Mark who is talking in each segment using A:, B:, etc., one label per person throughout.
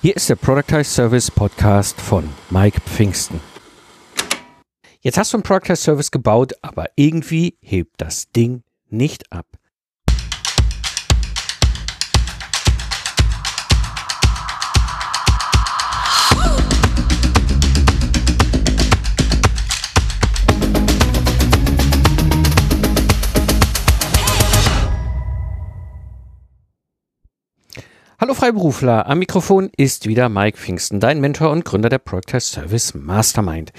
A: Hier ist der Productize Service Podcast von Mike Pfingsten. Jetzt hast du einen Productize Service gebaut, aber irgendwie hebt das Ding nicht ab. Hallo Freiberufler, am Mikrofon ist wieder Mike Pfingsten, dein Mentor und Gründer der Project Service Mastermind.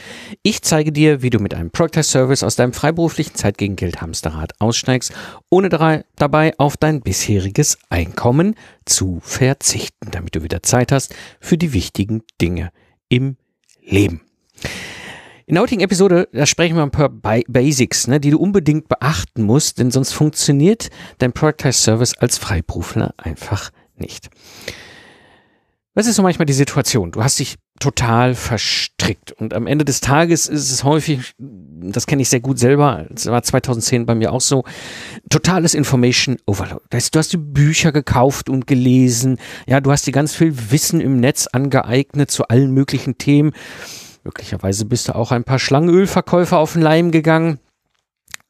A: Ich zeige dir, wie du mit einem Project Service aus deinem freiberuflichen Zeit gegen Geld Hamsterrad aussteigst, ohne dabei auf dein bisheriges Einkommen zu verzichten, damit du wieder Zeit hast für die wichtigen Dinge im Leben. In der heutigen Episode, da sprechen wir ein paar Basics, ne, die du unbedingt beachten musst, denn sonst funktioniert dein Productize Service als Freiberufler einfach nicht. Was ist so manchmal die Situation? Du hast dich total verstrickt und am Ende des Tages ist es häufig, das kenne ich sehr gut selber, das war 2010 bei mir auch so, totales Information Overload. Das heißt, du hast die Bücher gekauft und gelesen, ja, du hast dir ganz viel Wissen im Netz angeeignet zu allen möglichen Themen. Möglicherweise bist du auch ein paar Schlangenölverkäufer auf den Leim gegangen.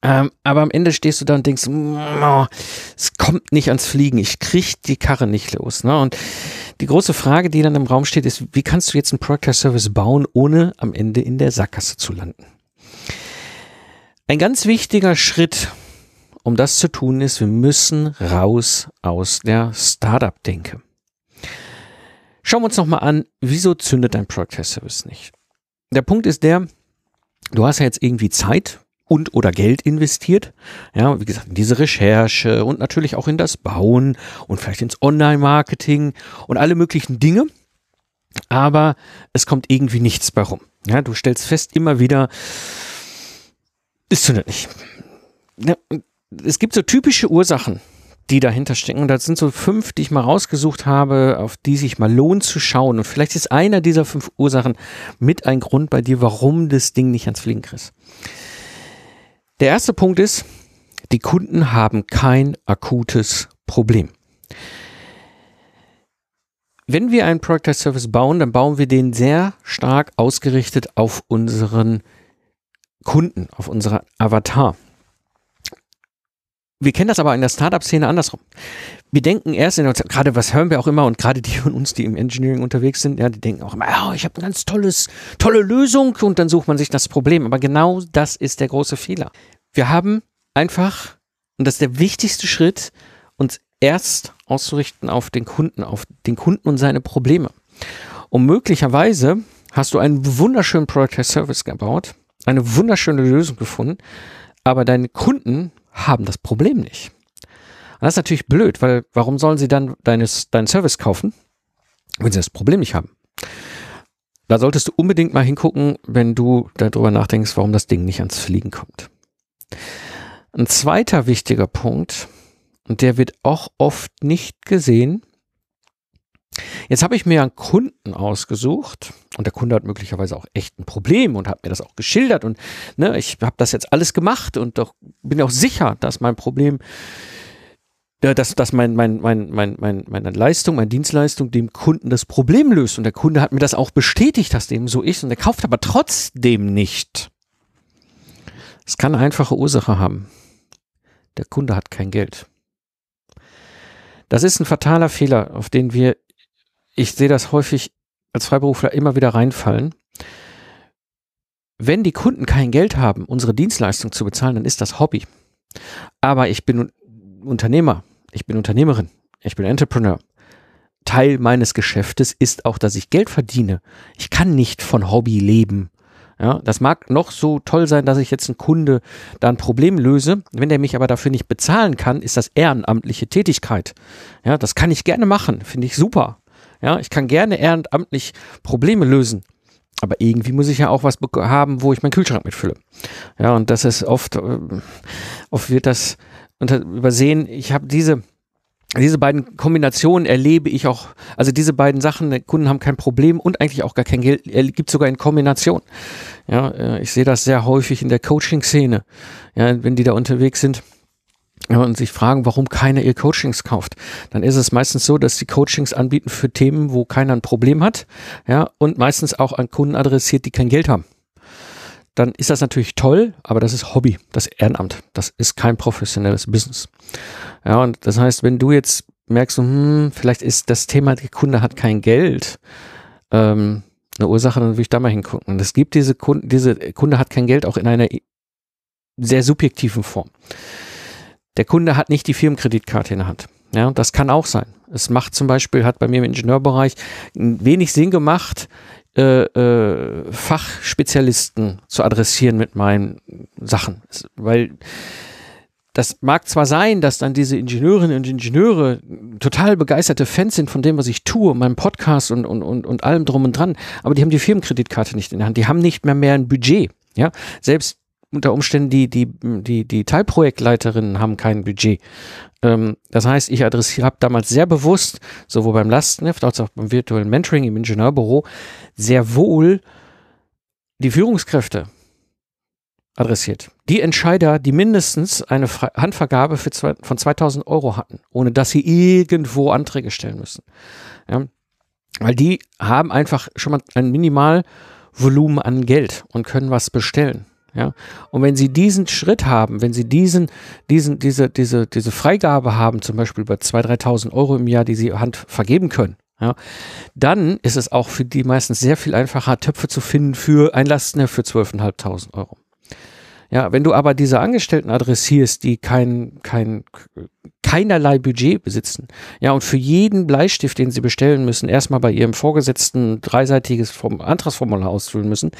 A: Ähm, aber am Ende stehst du da und denkst, oh, es kommt nicht ans Fliegen, ich krieg die Karre nicht los. Ne? Und die große Frage, die dann im Raum steht, ist, wie kannst du jetzt einen Product Service bauen, ohne am Ende in der Sackgasse zu landen? Ein ganz wichtiger Schritt, um das zu tun, ist, wir müssen raus aus der Startup-Denke. Schauen wir uns nochmal an, wieso zündet dein Product Service nicht? Der Punkt ist der, du hast ja jetzt irgendwie Zeit, und oder Geld investiert. Ja, wie gesagt, in diese Recherche und natürlich auch in das Bauen und vielleicht ins Online-Marketing und alle möglichen Dinge. Aber es kommt irgendwie nichts bei rum. Ja, du stellst fest immer wieder, ist zündet nicht. Ja, es gibt so typische Ursachen, die dahinter stecken. Und das sind so fünf, die ich mal rausgesucht habe, auf die sich mal lohnt zu schauen. Und vielleicht ist einer dieser fünf Ursachen mit ein Grund bei dir, warum das Ding nicht ans Fliegen kriegst. Der erste Punkt ist, die Kunden haben kein akutes Problem. Wenn wir einen Product as Service bauen, dann bauen wir den sehr stark ausgerichtet auf unseren Kunden, auf unseren Avatar. Wir kennen das aber in der Startup-Szene andersrum. Wir denken erst, in gerade was hören wir auch immer und gerade die von uns, die im Engineering unterwegs sind, ja, die denken auch immer, oh, ich habe eine ganz tolles, tolle Lösung und dann sucht man sich das Problem. Aber genau das ist der große Fehler. Wir haben einfach, und das ist der wichtigste Schritt, uns erst auszurichten auf den Kunden, auf den Kunden und seine Probleme. Und möglicherweise hast du einen wunderschönen Product Service gebaut, eine wunderschöne Lösung gefunden, aber deine Kunden haben das Problem nicht. Und das ist natürlich blöd, weil warum sollen sie dann deines, deinen Service kaufen, wenn sie das Problem nicht haben? Da solltest du unbedingt mal hingucken, wenn du darüber nachdenkst, warum das Ding nicht ans Fliegen kommt. Ein zweiter wichtiger Punkt, und der wird auch oft nicht gesehen. Jetzt habe ich mir einen Kunden ausgesucht und der Kunde hat möglicherweise auch echt ein Problem und hat mir das auch geschildert und ne, ich habe das jetzt alles gemacht und doch bin auch sicher, dass mein Problem, dass, dass mein, mein, mein, mein, mein, meine Leistung, meine Dienstleistung dem Kunden das Problem löst und der Kunde hat mir das auch bestätigt, dass dem so ist und er kauft aber trotzdem nicht. Es kann eine einfache Ursache haben. Der Kunde hat kein Geld. Das ist ein fataler Fehler, auf den wir, ich sehe das häufig als Freiberufler immer wieder reinfallen. Wenn die Kunden kein Geld haben, unsere Dienstleistung zu bezahlen, dann ist das Hobby. Aber ich bin Unternehmer, ich bin Unternehmerin, ich bin Entrepreneur. Teil meines Geschäftes ist auch, dass ich Geld verdiene. Ich kann nicht von Hobby leben. Ja, das mag noch so toll sein, dass ich jetzt einen Kunde da ein Problem löse. Wenn der mich aber dafür nicht bezahlen kann, ist das ehrenamtliche Tätigkeit. Ja, das kann ich gerne machen, finde ich super. Ja, ich kann gerne ehrenamtlich Probleme lösen. Aber irgendwie muss ich ja auch was haben, wo ich meinen Kühlschrank mitfülle. Ja, und das ist oft, äh, oft wird das übersehen. Ich habe diese, diese beiden Kombinationen erlebe ich auch, also diese beiden Sachen, Kunden haben kein Problem und eigentlich auch gar kein Geld, gibt sogar in Kombination. Ja, äh, ich sehe das sehr häufig in der Coaching-Szene, ja, wenn die da unterwegs sind und sich fragen, warum keiner ihr Coachings kauft, dann ist es meistens so, dass sie Coachings anbieten für Themen, wo keiner ein Problem hat, ja, und meistens auch an Kunden adressiert, die kein Geld haben. Dann ist das natürlich toll, aber das ist Hobby, das Ehrenamt. Das ist kein professionelles Business. Ja, und das heißt, wenn du jetzt merkst, hm, vielleicht ist das Thema, der Kunde hat kein Geld, ähm, eine Ursache, dann will ich da mal hingucken. Und es gibt diese Kunden, diese Kunde hat kein Geld auch in einer sehr subjektiven Form. Der Kunde hat nicht die Firmenkreditkarte in der Hand. Ja, das kann auch sein. Es macht zum Beispiel, hat bei mir im Ingenieurbereich wenig Sinn gemacht, äh, äh, Fachspezialisten zu adressieren mit meinen Sachen. Weil das mag zwar sein, dass dann diese Ingenieurinnen und Ingenieure total begeisterte Fans sind von dem, was ich tue, meinem Podcast und, und, und, und allem drum und dran, aber die haben die Firmenkreditkarte nicht in der Hand. Die haben nicht mehr mehr ein Budget. Ja, selbst unter Umständen die, die, die, die Teilprojektleiterinnen haben kein Budget. Ähm, das heißt, ich habe damals sehr bewusst, sowohl beim Lastenheft als auch beim virtuellen Mentoring im Ingenieurbüro, sehr wohl die Führungskräfte adressiert. Die Entscheider, die mindestens eine Handvergabe zwei, von 2000 Euro hatten, ohne dass sie irgendwo Anträge stellen müssen. Ja, weil die haben einfach schon mal ein Minimalvolumen an Geld und können was bestellen. Ja, und wenn Sie diesen Schritt haben, wenn Sie diesen, diesen, diese, diese, diese Freigabe haben, zum Beispiel bei 2.000, 3.000 Euro im Jahr, die Sie Hand vergeben können, ja, dann ist es auch für die meistens sehr viel einfacher, Töpfe zu finden für ein Lastenheft für 12.500 Euro. Ja, wenn du aber diese Angestellten adressierst, die kein, kein, keinerlei Budget besitzen, ja, und für jeden Bleistift, den sie bestellen müssen, erstmal bei ihrem Vorgesetzten dreiseitiges Antragsformular ausfüllen müssen,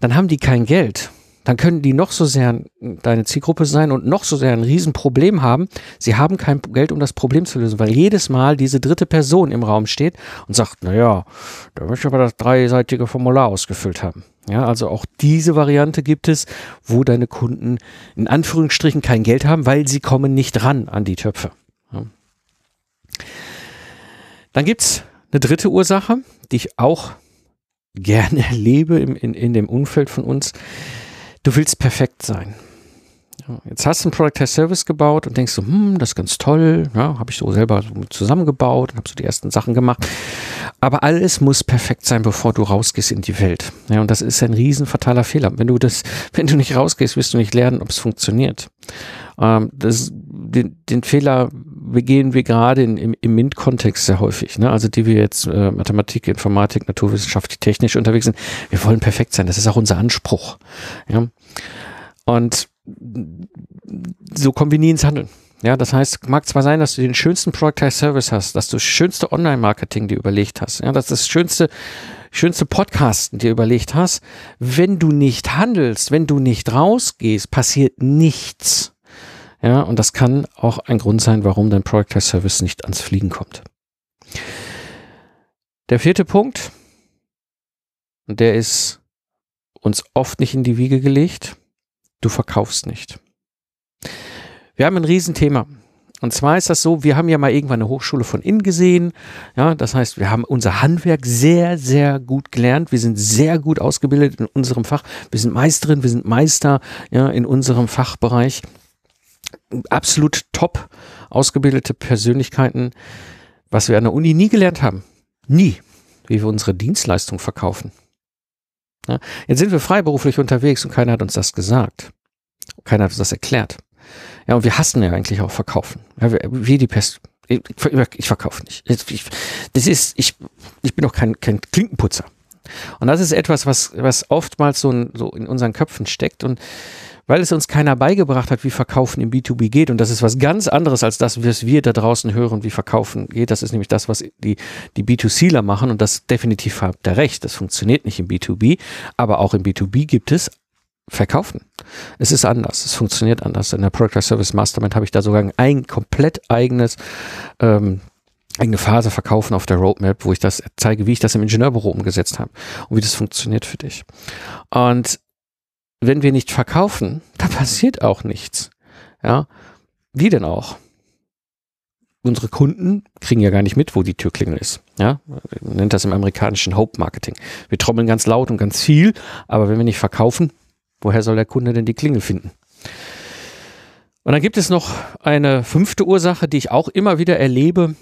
A: dann haben die kein Geld dann können die noch so sehr deine Zielgruppe sein und noch so sehr ein Riesenproblem haben. Sie haben kein Geld, um das Problem zu lösen, weil jedes Mal diese dritte Person im Raum steht und sagt, naja, da möchte ich aber das dreiseitige Formular ausgefüllt haben. Ja, also auch diese Variante gibt es, wo deine Kunden in Anführungsstrichen kein Geld haben, weil sie kommen nicht ran an die Töpfe. Ja. Dann gibt's eine dritte Ursache, die ich auch gerne erlebe im, in, in dem Umfeld von uns du willst perfekt sein. Jetzt hast du ein Product as Service gebaut und denkst so, hm, das ist ganz toll, ja, habe ich so selber zusammengebaut und habe so die ersten Sachen gemacht. Aber alles muss perfekt sein, bevor du rausgehst in die Welt. Ja, und das ist ein riesen fataler Fehler. Wenn du das, wenn du nicht rausgehst, wirst du nicht lernen, ob es funktioniert. Ähm, das, den, den Fehler begehen wir gerade in, im, im MINT-Kontext sehr häufig. Ne? Also die wir jetzt äh, Mathematik, Informatik, Naturwissenschaft, technisch unterwegs sind. Wir wollen perfekt sein. Das ist auch unser Anspruch. Ja? Und so kombinieren ins Handeln. Ja, das heißt, mag zwar sein, dass du den schönsten Productized Service hast, dass du das schönste Online-Marketing dir überlegt hast, ja, dass das schönste, schönste Podcasten dir überlegt hast. Wenn du nicht handelst, wenn du nicht rausgehst, passiert nichts. Ja, und das kann auch ein Grund sein, warum dein Productized Service nicht ans Fliegen kommt. Der vierte Punkt, und der ist uns oft nicht in die Wiege gelegt, du verkaufst nicht. Wir haben ein Riesenthema. Und zwar ist das so, wir haben ja mal irgendwann eine Hochschule von innen gesehen. Ja, das heißt, wir haben unser Handwerk sehr, sehr gut gelernt. Wir sind sehr gut ausgebildet in unserem Fach. Wir sind Meisterin, wir sind Meister ja, in unserem Fachbereich. Absolut top ausgebildete Persönlichkeiten, was wir an der Uni nie gelernt haben. Nie, wie wir unsere Dienstleistung verkaufen. Ja, jetzt sind wir freiberuflich unterwegs und keiner hat uns das gesagt. Keiner hat uns das erklärt. Ja, und wir hassen ja eigentlich auch Verkaufen. Ja, wie die Pest. Ich, ich verkaufe nicht. Ich, das ist, ich, ich bin doch kein, kein Klinkenputzer. Und das ist etwas, was, was oftmals so, so in unseren Köpfen steckt und weil es uns keiner beigebracht hat, wie Verkaufen im B2B geht. Und das ist was ganz anderes als das, was wir da draußen hören, wie Verkaufen geht. Das ist nämlich das, was die, die B2Cler machen. Und das definitiv habt ihr recht. Das funktioniert nicht im B2B. Aber auch im B2B gibt es Verkaufen. Es ist anders. Es funktioniert anders. In der Product Service Mastermind habe ich da sogar ein komplett eigenes, ähm, eigene Phase verkaufen auf der Roadmap, wo ich das zeige, wie ich das im Ingenieurbüro umgesetzt habe und wie das funktioniert für dich. Und wenn wir nicht verkaufen, dann passiert auch nichts. Ja, wie denn auch? Unsere Kunden kriegen ja gar nicht mit, wo die Türklingel ist. Ja, man nennt das im amerikanischen Hope Marketing. Wir trommeln ganz laut und ganz viel, aber wenn wir nicht verkaufen, woher soll der Kunde denn die Klingel finden? Und dann gibt es noch eine fünfte Ursache, die ich auch immer wieder erlebe.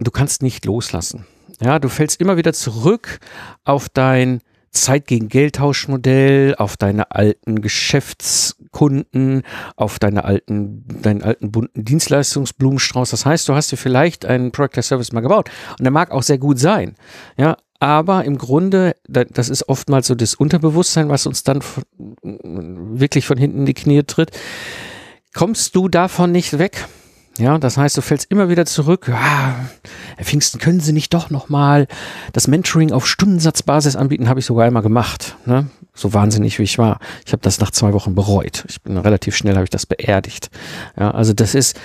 A: Du kannst nicht loslassen. Ja, du fällst immer wieder zurück auf dein Zeit gegen Geldtauschmodell, auf deine alten Geschäftskunden, auf deine alten, deinen alten bunten Dienstleistungsblumenstrauß. Das heißt, du hast dir vielleicht einen Product Service mal gebaut und der mag auch sehr gut sein. Ja, aber im Grunde, das ist oftmals so das Unterbewusstsein, was uns dann wirklich von hinten in die Knie tritt. Kommst du davon nicht weg? Ja, das heißt, du fällst immer wieder zurück. Ja, Herr Pfingsten, können Sie nicht doch nochmal das Mentoring auf Stundensatzbasis anbieten? Habe ich sogar einmal gemacht. Ne? So wahnsinnig wie ich war. Ich habe das nach zwei Wochen bereut. Ich bin relativ schnell, habe ich das beerdigt. Ja, also das ist,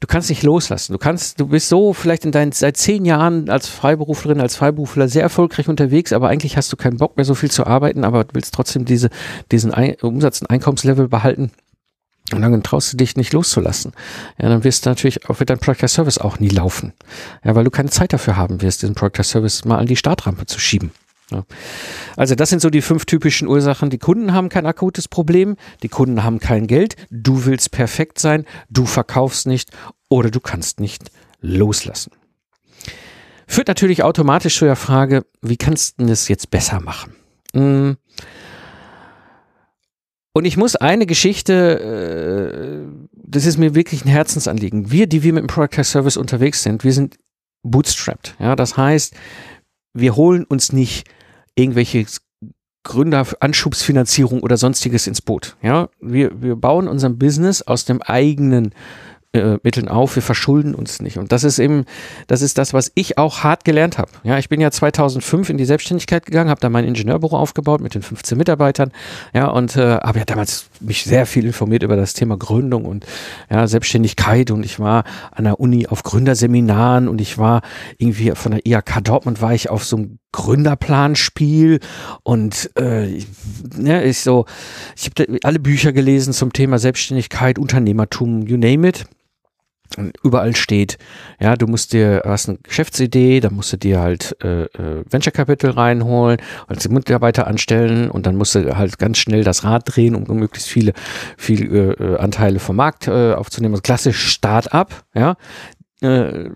A: du kannst nicht loslassen. Du kannst, du bist so vielleicht in deinen seit zehn Jahren als Freiberuflerin, als Freiberufler sehr erfolgreich unterwegs, aber eigentlich hast du keinen Bock mehr so viel zu arbeiten, aber willst trotzdem diese, diesen Umsatz- und Einkommenslevel behalten und dann traust du dich nicht loszulassen. Ja, dann wirst du natürlich auch, wird dein Product Service auch nie laufen. Ja, weil du keine Zeit dafür haben wirst, diesen Product Service mal an die Startrampe zu schieben. Ja. Also das sind so die fünf typischen Ursachen. Die Kunden haben kein akutes Problem, die Kunden haben kein Geld, du willst perfekt sein, du verkaufst nicht oder du kannst nicht loslassen. Führt natürlich automatisch zu der Frage, wie kannst du das jetzt besser machen? Hm und ich muss eine Geschichte, äh, das ist mir wirklich ein Herzensanliegen. Wir, die wir mit dem Product Service unterwegs sind, wir sind bootstrapped. Ja, das heißt, wir holen uns nicht irgendwelche Gründer, Anschubsfinanzierung oder sonstiges ins Boot. Ja, wir, wir bauen unser Business aus dem eigenen äh, Mitteln auf, wir verschulden uns nicht. Und das ist eben, das ist das, was ich auch hart gelernt habe. Ja, ich bin ja 2005 in die Selbstständigkeit gegangen, habe da mein Ingenieurbüro aufgebaut mit den 15 Mitarbeitern. Ja, und äh, habe ja damals mich sehr viel informiert über das Thema Gründung und ja, Selbstständigkeit. Und ich war an der Uni auf Gründerseminaren und ich war irgendwie von der IHK Dortmund war ich auf so einem Gründerplanspiel und äh, ne, ich so, ich habe alle Bücher gelesen zum Thema Selbstständigkeit, Unternehmertum, you name it überall steht, ja, du musst dir, hast eine Geschäftsidee, dann musst du dir halt äh, äh, Venture Capital reinholen, als Mitarbeiter anstellen und dann musst du halt ganz schnell das Rad drehen, um möglichst viele, viele äh, Anteile vom Markt äh, aufzunehmen. Also klassisch Start-up, ja. Äh,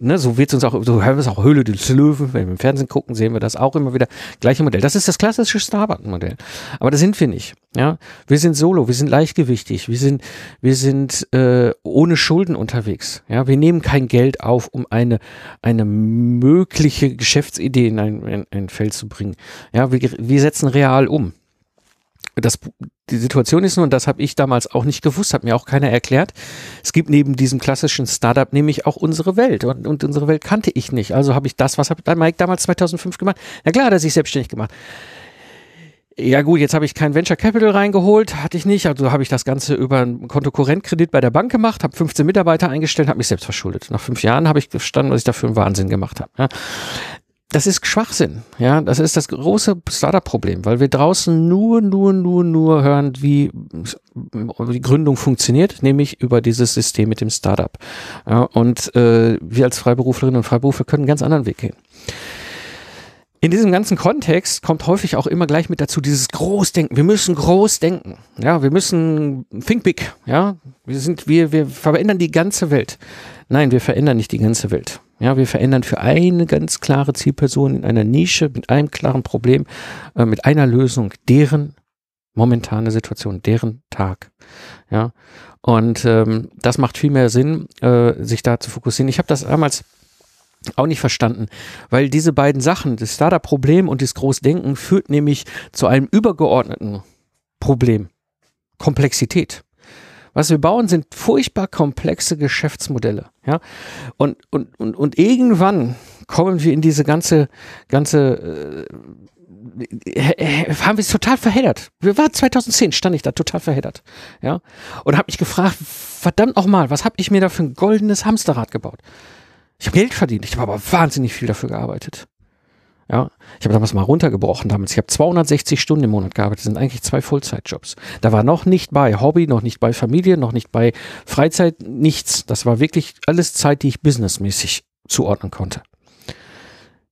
A: ne, so wird uns auch, so hören wir es auch Höhle des Löwen, wenn wir im Fernsehen gucken, sehen wir das auch immer wieder. Gleiche Modell. Das ist das klassische Starbucks-Modell. Aber das sind wir nicht. Ja, wir sind solo, wir sind leichtgewichtig, wir sind, wir sind äh, ohne Schulden unterwegs. Ja, wir nehmen kein Geld auf, um eine eine mögliche Geschäftsidee in ein, in ein Feld zu bringen. Ja, wir, wir setzen real um das, die Situation ist nun, das habe ich damals auch nicht gewusst, hat mir auch keiner erklärt. Es gibt neben diesem klassischen Startup nämlich auch unsere Welt und, und unsere Welt kannte ich nicht. Also habe ich das, was hat Mike damals 2005 gemacht? Na klar, hat er sich selbstständig gemacht. Ja gut, jetzt habe ich kein Venture Capital reingeholt, hatte ich nicht. Also habe ich das Ganze über einen Kontokorrentkredit bei der Bank gemacht, habe 15 Mitarbeiter eingestellt, habe mich selbst verschuldet. Nach fünf Jahren habe ich verstanden, was ich dafür einen Wahnsinn gemacht habe. Ja das ist Schwachsinn. Ja, das ist das große Startup-Problem, weil wir draußen nur, nur, nur, nur hören, wie die Gründung funktioniert, nämlich über dieses System mit dem Startup. Ja, und äh, wir als Freiberuflerinnen und Freiberufler können einen ganz anderen Weg gehen. In diesem ganzen Kontext kommt häufig auch immer gleich mit dazu dieses Großdenken. Wir müssen groß denken. Ja, wir müssen think big. Ja, wir sind, wir, wir verändern die ganze Welt. Nein, wir verändern nicht die ganze Welt. Ja, wir verändern für eine ganz klare Zielperson in einer Nische mit einem klaren Problem, äh, mit einer Lösung, deren momentane Situation, deren Tag. Ja, und ähm, das macht viel mehr Sinn, äh, sich da zu fokussieren. Ich habe das damals auch nicht verstanden, weil diese beiden Sachen, das Startup-Problem und das Großdenken, führt nämlich zu einem übergeordneten Problem. Komplexität. Was wir bauen, sind furchtbar komplexe Geschäftsmodelle. Ja? Und, und, und, und irgendwann kommen wir in diese ganze, ganze äh, haben wir es total verheddert. Wir waren 2010, stand ich da total verheddert. Ja? Und habe mich gefragt, verdammt nochmal, was habe ich mir da für ein goldenes Hamsterrad gebaut? Ich habe Geld verdient, ich habe aber wahnsinnig viel dafür gearbeitet. Ja, ich habe damals mal runtergebrochen damals. Ich habe 260 Stunden im Monat gearbeitet. Das sind eigentlich zwei Vollzeitjobs. Da war noch nicht bei Hobby, noch nicht bei Familie, noch nicht bei Freizeit, nichts. Das war wirklich alles Zeit, die ich businessmäßig zuordnen konnte.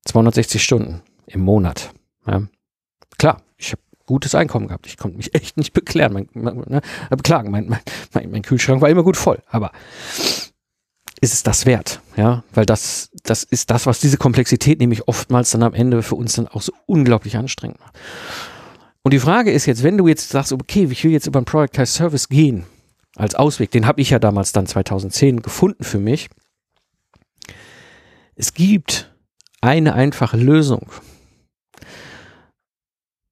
A: 260 Stunden im Monat. Ja. Klar, ich habe gutes Einkommen gehabt. Ich konnte mich echt nicht beklären, mein, mein, ne, beklagen. Mein, mein, mein Kühlschrank war immer gut voll. Aber ist es das wert? Ja, weil das, das ist das, was diese Komplexität nämlich oftmals dann am Ende für uns dann auch so unglaublich anstrengend macht. Und die Frage ist jetzt, wenn du jetzt sagst, okay, ich will jetzt über einen Productized Service gehen, als Ausweg, den habe ich ja damals dann 2010 gefunden für mich. Es gibt eine einfache Lösung.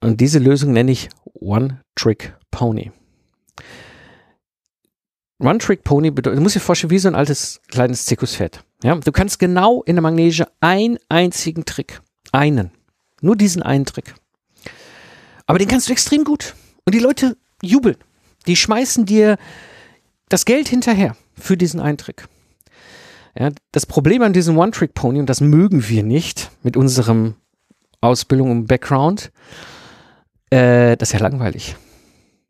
A: Und diese Lösung nenne ich One Trick Pony. One Trick Pony bedeutet, du musst dir vorstellen, wie so ein altes kleines Zirkuspferd. Ja, du kannst genau in der Magnese einen einzigen Trick, einen, nur diesen einen Trick. Aber den kannst du extrem gut. Und die Leute jubeln. Die schmeißen dir das Geld hinterher für diesen einen Trick. Ja, das Problem an diesem One-Trick-Pony, und das mögen wir nicht mit unserem Ausbildung und Background, äh, das ist ja langweilig.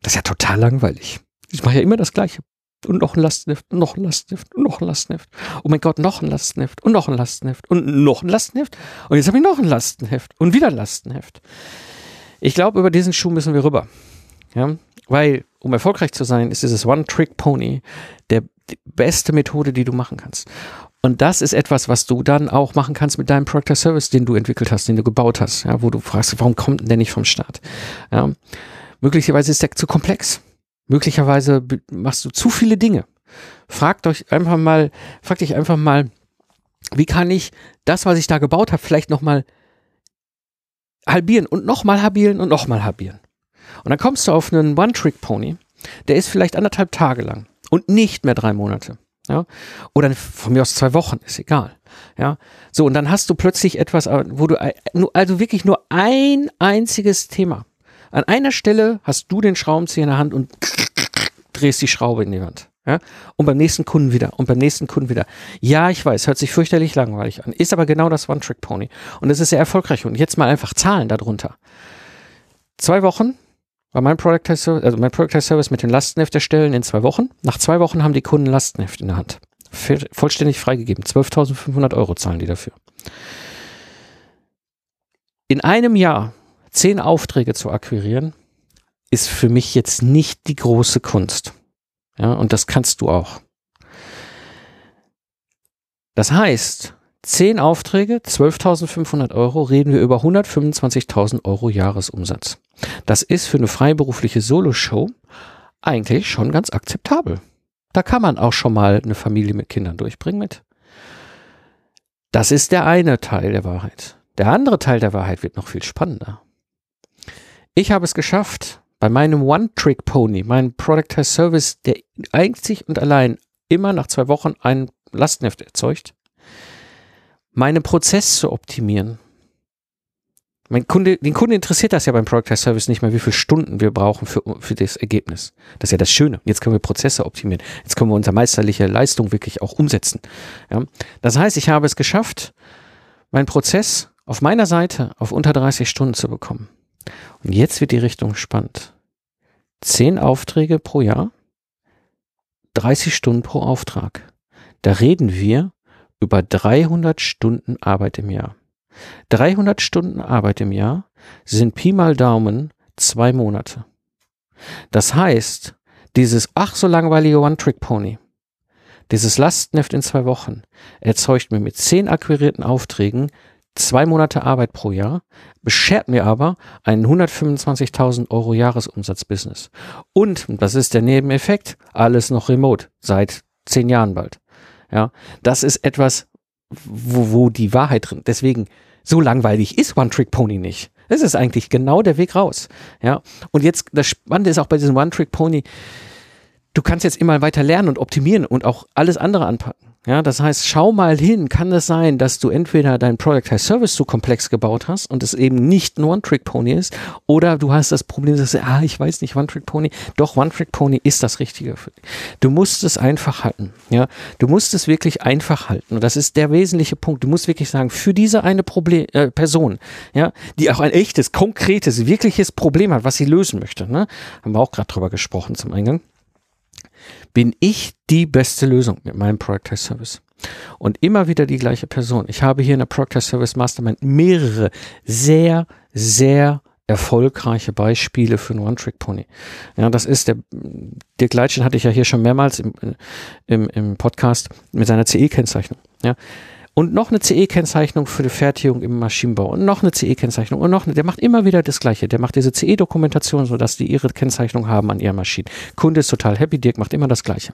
A: Das ist ja total langweilig. Ich mache ja immer das Gleiche. Und noch ein Lastneft, und noch ein Lastneft, und noch ein Lastneft. Oh mein Gott, noch ein Lastenheft, und noch ein Lastenheft, und noch ein Lastenheft. Und jetzt habe ich noch ein Lastenheft und wieder ein Lastenheft. Ich glaube, über diesen Schuh müssen wir rüber. Ja, weil, um erfolgreich zu sein, ist dieses One-Trick-Pony der die beste Methode, die du machen kannst. Und das ist etwas, was du dann auch machen kannst mit deinem Product Service, den du entwickelt hast, den du gebaut hast, ja, wo du fragst, warum kommt denn der nicht vom Start? Ja, möglicherweise ist der zu komplex. Möglicherweise machst du zu viele Dinge. Fragt euch einfach mal, frag dich einfach mal, wie kann ich das, was ich da gebaut habe, vielleicht nochmal halbieren und nochmal halbieren und nochmal halbieren. Und dann kommst du auf einen One-Trick-Pony, der ist vielleicht anderthalb Tage lang und nicht mehr drei Monate. Ja? Oder von mir aus zwei Wochen, ist egal. Ja, so, und dann hast du plötzlich etwas, äh, wo du, also wirklich nur ein einziges Thema. An einer Stelle hast du den Schraubenzieher in der Hand und drehst die Schraube in die Wand. Ja? Und beim nächsten Kunden wieder und beim nächsten Kunden wieder. Ja, ich weiß, hört sich fürchterlich langweilig an, ist aber genau das One-Trick-Pony. Und es ist sehr erfolgreich. Und jetzt mal einfach Zahlen darunter. Zwei Wochen war mein Product Service, also mein Product Service mit den Lastenheft erstellen in zwei Wochen. Nach zwei Wochen haben die Kunden Lastenheft in der Hand. Vollständig freigegeben. 12.500 Euro zahlen die dafür. In einem Jahr zehn Aufträge zu akquirieren, ist für mich jetzt nicht die große Kunst. Ja, und das kannst du auch. Das heißt, zehn Aufträge, 12.500 Euro, reden wir über 125.000 Euro Jahresumsatz. Das ist für eine freiberufliche Solo-Show eigentlich schon ganz akzeptabel. Da kann man auch schon mal eine Familie mit Kindern durchbringen mit. Das ist der eine Teil der Wahrheit. Der andere Teil der Wahrheit wird noch viel spannender. Ich habe es geschafft, bei meinem One-Trick-Pony, meinem Product as Service, der einzig und allein immer nach zwei Wochen ein Lastenheft erzeugt, meinen Prozess zu optimieren. Mein Kunde, den Kunden interessiert das ja beim Product as Service nicht mehr, wie viele Stunden wir brauchen für, für das Ergebnis. Das ist ja das Schöne. Jetzt können wir Prozesse optimieren. Jetzt können wir unsere meisterliche Leistung wirklich auch umsetzen. Ja? Das heißt, ich habe es geschafft, meinen Prozess auf meiner Seite auf unter 30 Stunden zu bekommen. Und jetzt wird die Richtung spannend. Zehn Aufträge pro Jahr, 30 Stunden pro Auftrag. Da reden wir über 300 Stunden Arbeit im Jahr. 300 Stunden Arbeit im Jahr sind Pi mal Daumen zwei Monate. Das heißt, dieses ach so langweilige One-Trick-Pony, dieses Lastneft in zwei Wochen, erzeugt mir mit zehn akquirierten Aufträgen zwei Monate Arbeit pro Jahr, beschert mir aber einen 125.000 Euro Jahresumsatzbusiness. Und, das ist der Nebeneffekt, alles noch remote, seit zehn Jahren bald. Ja, das ist etwas, wo, wo die Wahrheit drin. Deswegen, so langweilig ist One Trick Pony nicht. Das ist eigentlich genau der Weg raus. Ja, und jetzt, das Spannende ist auch bei diesem One Trick Pony, du kannst jetzt immer weiter lernen und optimieren und auch alles andere anpacken. Ja, das heißt, schau mal hin, kann es sein, dass du entweder dein Product as Service zu komplex gebaut hast und es eben nicht ein One-Trick-Pony ist, oder du hast das Problem, dass du, ah, ich weiß nicht, One-Trick-Pony. Doch, One-Trick-Pony ist das Richtige für dich. Du musst es einfach halten. Ja, du musst es wirklich einfach halten. Und das ist der wesentliche Punkt. Du musst wirklich sagen, für diese eine Problem, äh, Person, ja, die auch ein echtes, konkretes, wirkliches Problem hat, was sie lösen möchte, ne? Haben wir auch gerade drüber gesprochen zum Eingang bin ich die beste Lösung mit meinem Product Service. Und immer wieder die gleiche Person. Ich habe hier in der Product Service Mastermind mehrere sehr, sehr erfolgreiche Beispiele für einen One-Trick-Pony. Ja, das ist der, Dirk Leitchen hatte ich ja hier schon mehrmals im, im, im Podcast mit seiner CE-Kennzeichnung. Ja, und noch eine CE-Kennzeichnung für die Fertigung im Maschinenbau und noch eine CE-Kennzeichnung und noch eine, der macht immer wieder das Gleiche. Der macht diese CE-Dokumentation, sodass die ihre Kennzeichnung haben an ihren Maschinen. Kunde ist total happy, Dirk macht immer das Gleiche.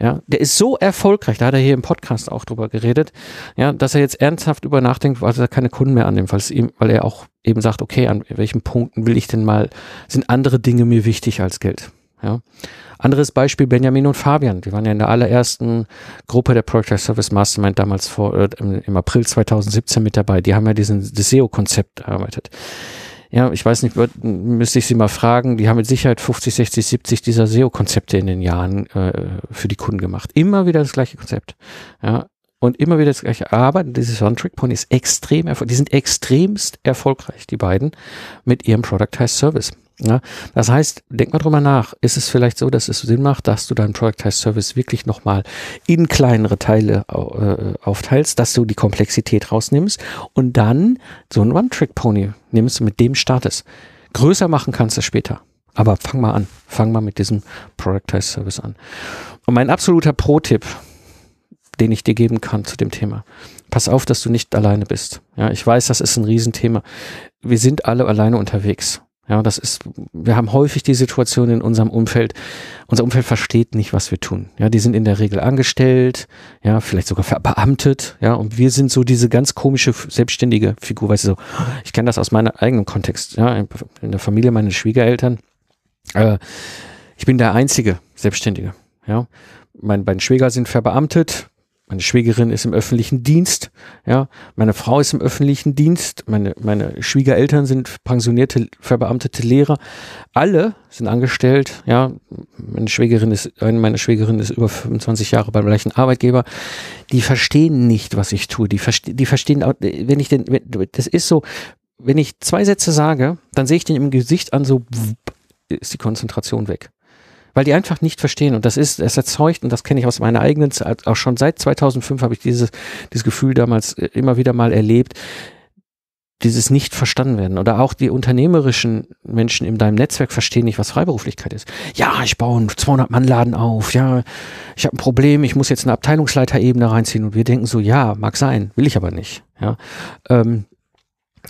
A: Ja, der ist so erfolgreich, da hat er hier im Podcast auch drüber geredet, ja, dass er jetzt ernsthaft über nachdenkt, weil er keine Kunden mehr annimmt, ihm, weil er auch eben sagt, okay, an welchen Punkten will ich denn mal, sind andere Dinge mir wichtig als Geld? Ja. Anderes Beispiel Benjamin und Fabian. Die waren ja in der allerersten Gruppe der Project Service Mastermind damals vor, äh, im April 2017 mit dabei. Die haben ja diesen SEO-Konzept erarbeitet. Ja, ich weiß nicht, müsste ich Sie mal fragen. Die haben mit Sicherheit 50, 60, 70 dieser SEO-Konzepte in den Jahren äh, für die Kunden gemacht. Immer wieder das gleiche Konzept. Ja, und immer wieder das gleiche. Aber dieses One-Trick-Pony ist extrem erfolgreich. Die sind extremst erfolgreich, die beiden, mit ihrem Productized Service. Ja, das heißt, denk mal drüber nach. Ist es vielleicht so, dass es Sinn macht, dass du deinen Productized Service wirklich nochmal in kleinere Teile äh, aufteilst, dass du die Komplexität rausnimmst und dann so ein One-Trick-Pony nimmst, mit dem startest. Größer machen kannst du später. Aber fang mal an. Fang mal mit diesem Productized Service an. Und mein absoluter Pro-Tipp, den ich dir geben kann zu dem Thema. Pass auf, dass du nicht alleine bist. Ja, ich weiß, das ist ein Riesenthema. Wir sind alle alleine unterwegs. Ja, das ist, wir haben häufig die Situation in unserem Umfeld, unser Umfeld versteht nicht, was wir tun. Ja, die sind in der Regel angestellt, ja, vielleicht sogar verbeamtet, ja, und wir sind so diese ganz komische selbstständige Figur, weißt du, so, ich kenne das aus meinem eigenen Kontext, ja, in der Familie meiner Schwiegereltern, äh, ich bin der einzige Selbstständige, ja. Mein, meine Schwieger sind verbeamtet, meine Schwägerin ist im öffentlichen Dienst, ja, meine Frau ist im öffentlichen Dienst, meine, meine Schwiegereltern sind pensionierte, verbeamtete Lehrer. Alle sind angestellt, ja. Meine Schwägerin ist, eine meiner Schwägerin ist über 25 Jahre beim gleichen Arbeitgeber. Die verstehen nicht, was ich tue. Die, verste die verstehen, wenn ich denn, das ist so, wenn ich zwei Sätze sage, dann sehe ich den im Gesicht an, so ist die Konzentration weg weil die einfach nicht verstehen. Und das ist, es erzeugt, und das kenne ich aus meiner eigenen Zeit, auch schon seit 2005 habe ich dieses, dieses Gefühl damals äh, immer wieder mal erlebt, dieses nicht verstanden werden. Oder auch die unternehmerischen Menschen in deinem Netzwerk verstehen nicht, was Freiberuflichkeit ist. Ja, ich baue einen 200-Mann-Laden auf. Ja, ich habe ein Problem. Ich muss jetzt eine Abteilungsleiterebene reinziehen. Und wir denken so, ja, mag sein, will ich aber nicht. Ja, ähm,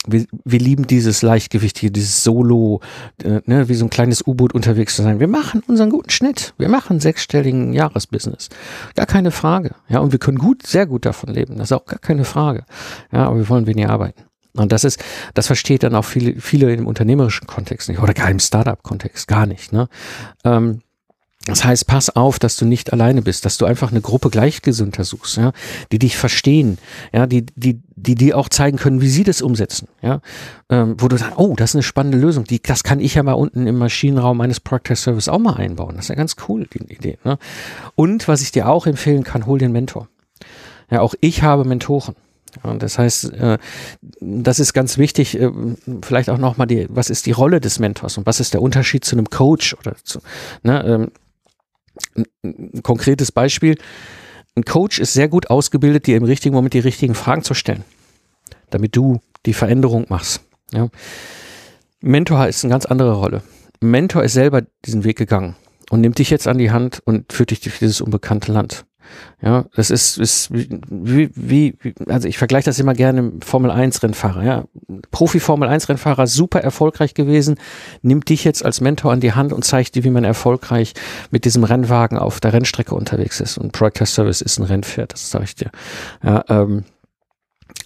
A: wir, wir lieben dieses Leichtgewicht hier, dieses Solo, äh, ne, wie so ein kleines U-Boot unterwegs zu sein. Wir machen unseren guten Schnitt. Wir machen sechsstelligen Jahresbusiness. Gar keine Frage. Ja, und wir können gut, sehr gut davon leben. Das ist auch gar keine Frage. Ja, aber wir wollen weniger arbeiten. Und das ist, das versteht dann auch viele, viele im unternehmerischen Kontext nicht oder gar im Startup-Kontext gar nicht. Ne? Ähm, das heißt, pass auf, dass du nicht alleine bist, dass du einfach eine Gruppe Gleichgesinnter suchst, ja, die dich verstehen, ja, die, die, die dir auch zeigen können, wie sie das umsetzen, ja, ähm, wo du sagst, oh, das ist eine spannende Lösung, die, das kann ich ja mal unten im Maschinenraum meines Proctor Service auch mal einbauen. Das ist ja ganz cool, die Idee. Ne? Und was ich dir auch empfehlen kann, hol einen Mentor. Ja, auch ich habe Mentoren. Und das heißt, äh, das ist ganz wichtig, äh, vielleicht auch nochmal die, was ist die Rolle des Mentors und was ist der Unterschied zu einem Coach oder zu, ne, ähm, ein konkretes Beispiel. Ein Coach ist sehr gut ausgebildet, dir im richtigen Moment die richtigen Fragen zu stellen, damit du die Veränderung machst. Ja. Mentor ist eine ganz andere Rolle. Mentor ist selber diesen Weg gegangen und nimmt dich jetzt an die Hand und führt dich durch dieses unbekannte Land. Ja, das ist, ist wie, wie, also ich vergleiche das immer gerne mit Formel 1 Rennfahrer, ja. Profi Formel 1 Rennfahrer, super erfolgreich gewesen, nimmt dich jetzt als Mentor an die Hand und zeigt dir, wie man erfolgreich mit diesem Rennwagen auf der Rennstrecke unterwegs ist. Und Project Service ist ein Rennpferd, das sage ich dir. Ja, ähm,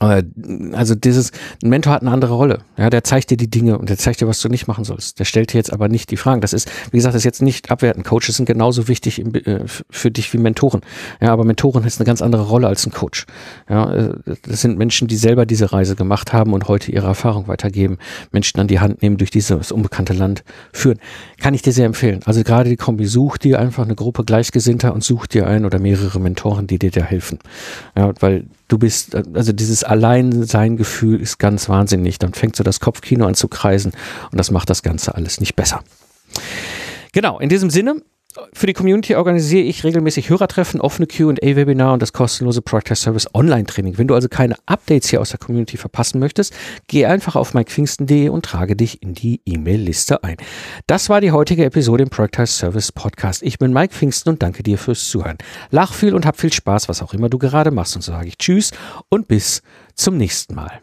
A: also dieses, ein Mentor hat eine andere Rolle. Ja, der zeigt dir die Dinge und der zeigt dir, was du nicht machen sollst. Der stellt dir jetzt aber nicht die Fragen. Das ist, wie gesagt, das ist jetzt nicht abwerten. Coaches sind genauso wichtig im, äh, für dich wie Mentoren. Ja, aber Mentoren ist eine ganz andere Rolle als ein Coach. Ja, äh, das sind Menschen, die selber diese Reise gemacht haben und heute ihre Erfahrung weitergeben, Menschen an die Hand nehmen, durch dieses unbekannte Land führen. Kann ich dir sehr empfehlen. Also gerade die Kombi, such dir einfach eine Gruppe Gleichgesinnter und such dir ein oder mehrere Mentoren, die dir da helfen. Ja, weil du bist, also dieses Alleinsein-Gefühl ist ganz wahnsinnig. Dann fängt so das Kopfkino an zu kreisen und das macht das Ganze alles nicht besser. Genau, in diesem Sinne, Für die Community organisiere ich regelmäßig Hörertreffen, offene Q&A-Webinar und das kostenlose Project Service Online-Training. Wenn du also keine Updates hier aus der Community verpassen möchtest, geh einfach auf mikepfingsten.de und trage dich in die E-Mail-Liste ein. Das war die heutige Episode im Project Service Podcast. Ich bin Mike Pfingsten und danke dir fürs Zuhören. Lach viel und hab viel Spaß, was auch immer du gerade machst. Und so sage ich Tschüss und bis zum nächsten Mal.